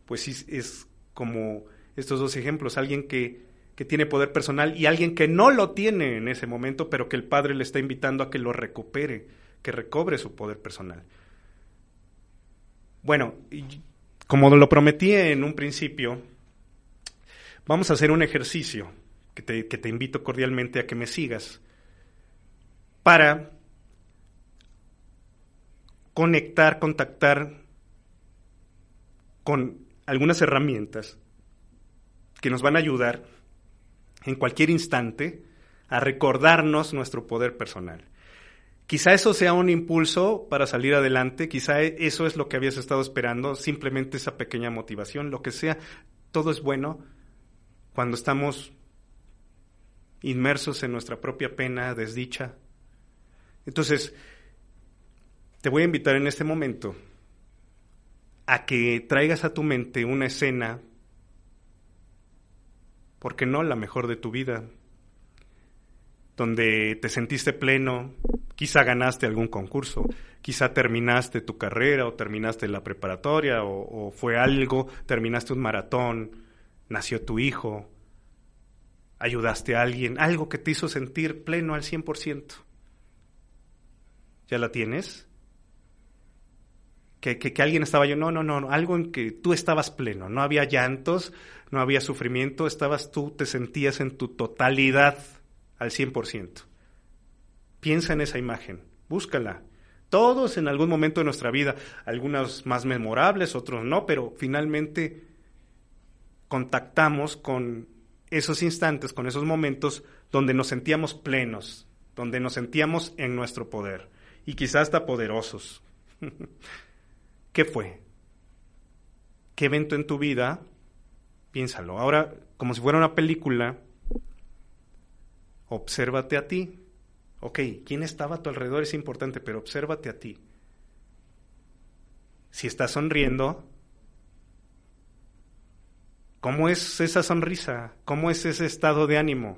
Pues sí, es como estos dos ejemplos, alguien que que tiene poder personal y alguien que no lo tiene en ese momento, pero que el padre le está invitando a que lo recupere, que recobre su poder personal. Bueno, como lo prometí en un principio, vamos a hacer un ejercicio que te, que te invito cordialmente a que me sigas para conectar, contactar con algunas herramientas que nos van a ayudar en cualquier instante a recordarnos nuestro poder personal. Quizá eso sea un impulso para salir adelante, quizá eso es lo que habías estado esperando, simplemente esa pequeña motivación, lo que sea, todo es bueno cuando estamos inmersos en nuestra propia pena, desdicha. Entonces, te voy a invitar en este momento a que traigas a tu mente una escena ¿por qué no la mejor de tu vida? Donde te sentiste pleno, quizá ganaste algún concurso, quizá terminaste tu carrera o terminaste la preparatoria o, fue algo, terminaste un maratón, nació tu hijo, ayudaste a alguien, algo que te hizo sentir pleno al 100%. ¿Ya la tienes? Que, que, alguien estaba yo, no, no, no, algo en que tú estabas pleno, no había llantos, no había sufrimiento, estabas tú, te sentías en tu totalidad al 100%. Piensa en esa imagen, búscala. Todos en algún momento de nuestra vida, algunos más memorables, otros no, pero finalmente contactamos con esos instantes, con esos momentos donde nos sentíamos plenos, donde nos sentíamos en nuestro poder y quizás hasta poderosos. *laughs* ¿Qué fue? ¿Qué evento en tu vida Piénsalo. Ahora, como si fuera una película, obsérvate a ti. Ok, ¿quién estaba a tu alrededor? Es importante, pero obsérvate a ti. Si estás sonriendo, ¿cómo es esa sonrisa? ¿Cómo es ese estado de ánimo?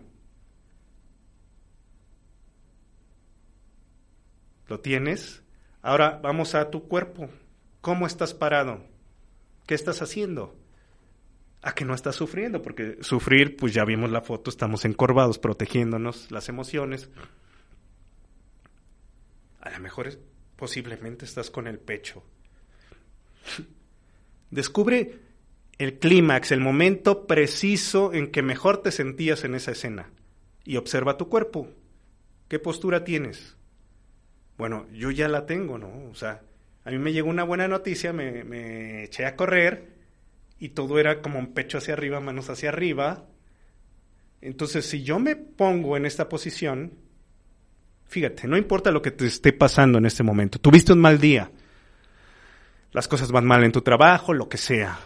¿Lo tienes? Ahora vamos a tu cuerpo. ¿Cómo estás parado? ¿Qué estás haciendo? a que no estás sufriendo, porque sufrir, pues ya vimos la foto, estamos encorvados, protegiéndonos las emociones. A lo mejor posiblemente estás con el pecho. Descubre el clímax, el momento preciso en que mejor te sentías en esa escena y observa tu cuerpo. ¿Qué postura tienes? Bueno, yo ya la tengo, ¿no? O sea, a mí me llegó una buena noticia, me, eché a correr y todo era como un pecho hacia arriba, manos hacia arriba. Entonces, si yo me pongo en esta posición, fíjate, no importa lo que te esté pasando en este momento, tuviste un mal día, las cosas van mal en tu trabajo, lo que sea,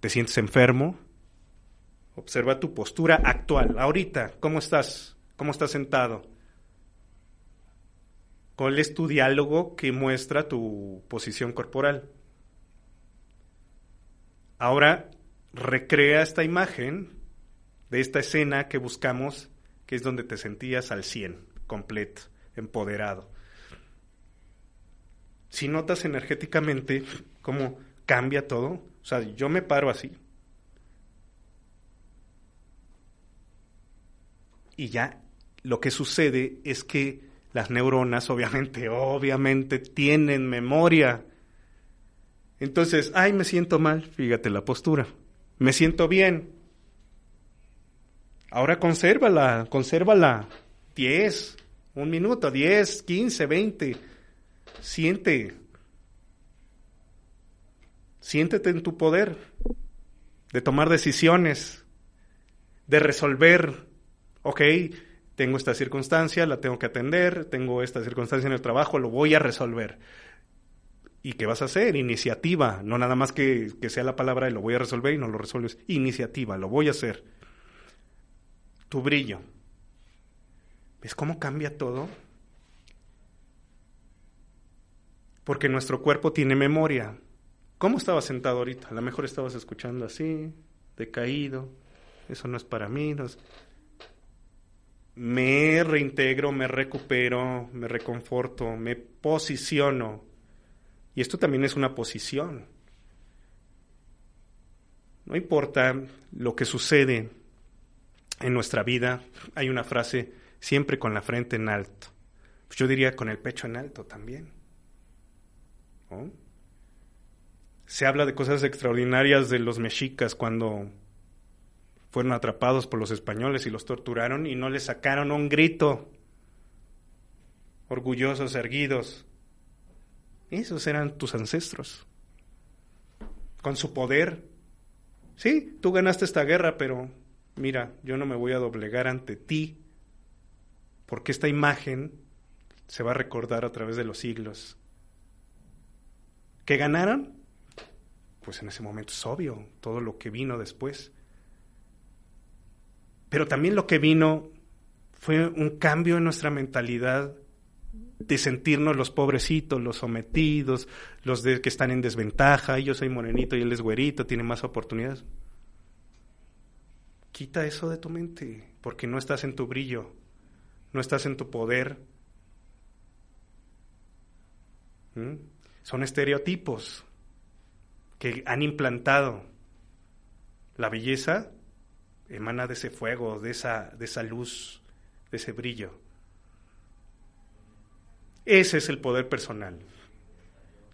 te sientes enfermo, observa tu postura actual, ahorita, ¿cómo estás? ¿Cómo estás sentado? ¿Cuál es tu diálogo que muestra tu posición corporal? Ahora recrea esta imagen de esta escena que buscamos, que es donde te sentías al 100, completo, empoderado. Si notas energéticamente cómo cambia todo, o sea, yo me paro así. y ya lo que sucede es que las neuronas obviamente, obviamente tienen memoria. Entonces, ay, me siento mal, fíjate la postura. Me siento bien. Ahora consérvala, consérvala. 10, un minuto, 10, 15, 20. Siente. Siéntete en tu poder de tomar decisiones, de resolver. Ok, tengo esta circunstancia, la tengo que atender, tengo esta circunstancia en el trabajo, lo voy a resolver. ¿Y qué vas a hacer? Iniciativa, no nada más que, que sea la palabra y lo voy a resolver y no lo resuelves. Iniciativa, lo voy a hacer. Tu brillo. ¿Ves cómo cambia todo? Porque nuestro cuerpo tiene memoria. ¿Cómo estabas sentado ahorita? A lo mejor estabas escuchando así, decaído. Eso no es para mí. No me reintegro, me recupero, me reconforto, me posiciono. Y esto también es una posición. No importa lo que sucede en nuestra vida, hay una frase siempre con la frente en alto. Yo diría con el pecho en alto también. Se habla de cosas extraordinarias de los mexicas cuando fueron atrapados por los españoles y los torturaron y no les sacaron un grito. Orgullosos, erguidos. Esos eran tus ancestros. Con su poder. Sí, tú ganaste esta guerra, pero mira, yo no me voy a doblegar ante ti, porque esta imagen se va a recordar a través de los siglos. ¿Qué ganaron? Pues en ese momento es obvio, todo lo que vino después. Pero también lo que vino fue un cambio en nuestra mentalidad de sentirnos los pobrecitos, los sometidos, los de, que están en desventaja, yo soy morenito y él es güerito, tiene más oportunidades. Quita eso de tu mente, porque no estás en tu brillo, no estás en tu poder. ¿Mm? Son estereotipos que han implantado la belleza emana de ese fuego, de esa, de esa luz, de ese brillo. Ese es el poder personal.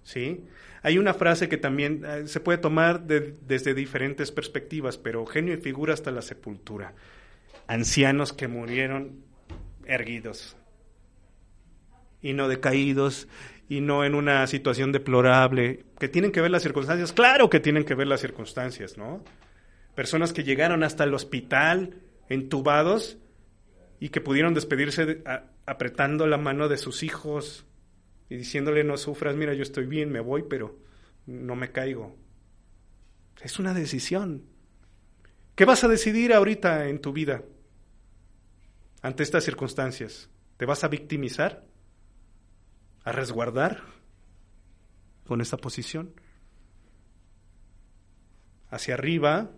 ¿Sí? Hay una frase que también eh, se puede tomar desde diferentes perspectivas, pero genio y figura hasta la sepultura. Ancianos que murieron erguidos y no decaídos y no en una situación deplorable, que tienen que ver las circunstancias, claro que tienen que ver las circunstancias, ¿no? Personas que llegaron hasta el hospital entubados y que pudieron despedirse apretando la mano de sus hijos y diciéndole no sufras, mira, yo estoy bien, me voy, pero no me caigo. Es una decisión. ¿Qué vas a decidir ahorita en tu vida ante estas circunstancias? ¿Te vas a victimizar? ¿A resguardar con esta posición? Hacia arriba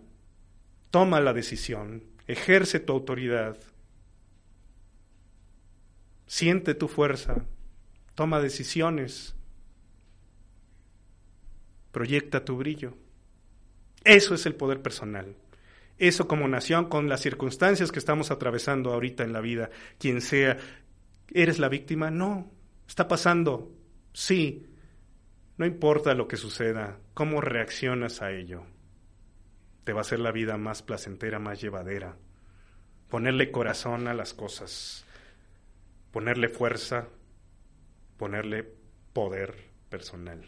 toma la decisión, ejerce tu autoridad, siente tu fuerza, toma decisiones, proyecta tu brillo. Eso es el poder personal. Eso como nación, con las circunstancias que estamos atravesando ahorita en la vida, quien sea, ¿eres la víctima? No, está pasando, sí. No importa lo que suceda, cómo reaccionas a ello te va a hacer la vida más placentera, más llevadera. Ponerle corazón a las cosas, ponerle fuerza, ponerle poder personal.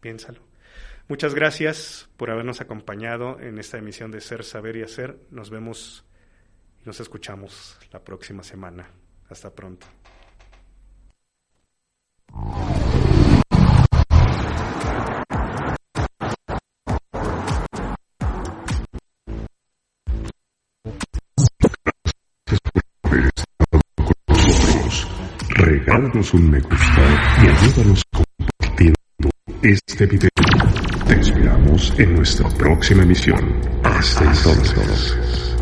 Piénsalo. Muchas gracias por habernos acompañado en esta emisión de Ser, Saber y Hacer. Nos vemos y nos escuchamos la próxima semana. Hasta pronto. Un me gusta y ayúdanos compartiendo este video. Te esperamos en nuestra próxima emisión. Hasta entonces.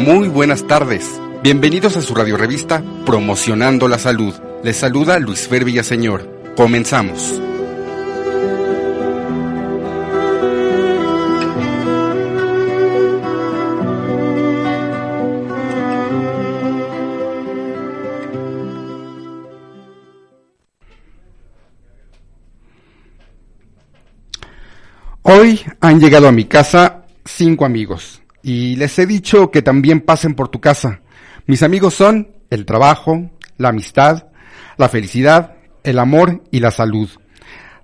Muy buenas tardes. Bienvenidos a su radiorevista Promocionando la Salud. Les saluda Luis Fer Villaseñor. Comenzamos. Hoy han llegado a mi casa cinco amigos y les he dicho que también pasen por tu casa. Mis amigos son el trabajo, la amistad, la felicidad, el amor y la salud.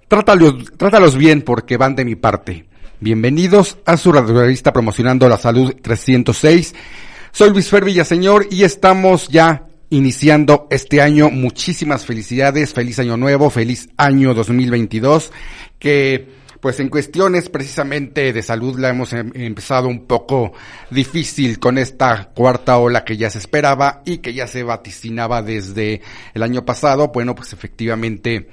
Trátalos, trátalos bien porque van de mi parte. Bienvenidos a su revista promocionando la salud 306. Soy Luis Fer Villaseñor y estamos ya iniciando este año. Muchísimas felicidades, feliz año nuevo, feliz año 2022. Que pues en cuestiones precisamente de salud la hemos em- empezado un poco difícil con esta cuarta ola que ya se esperaba y que ya se vaticinaba desde el año pasado. Bueno, pues efectivamente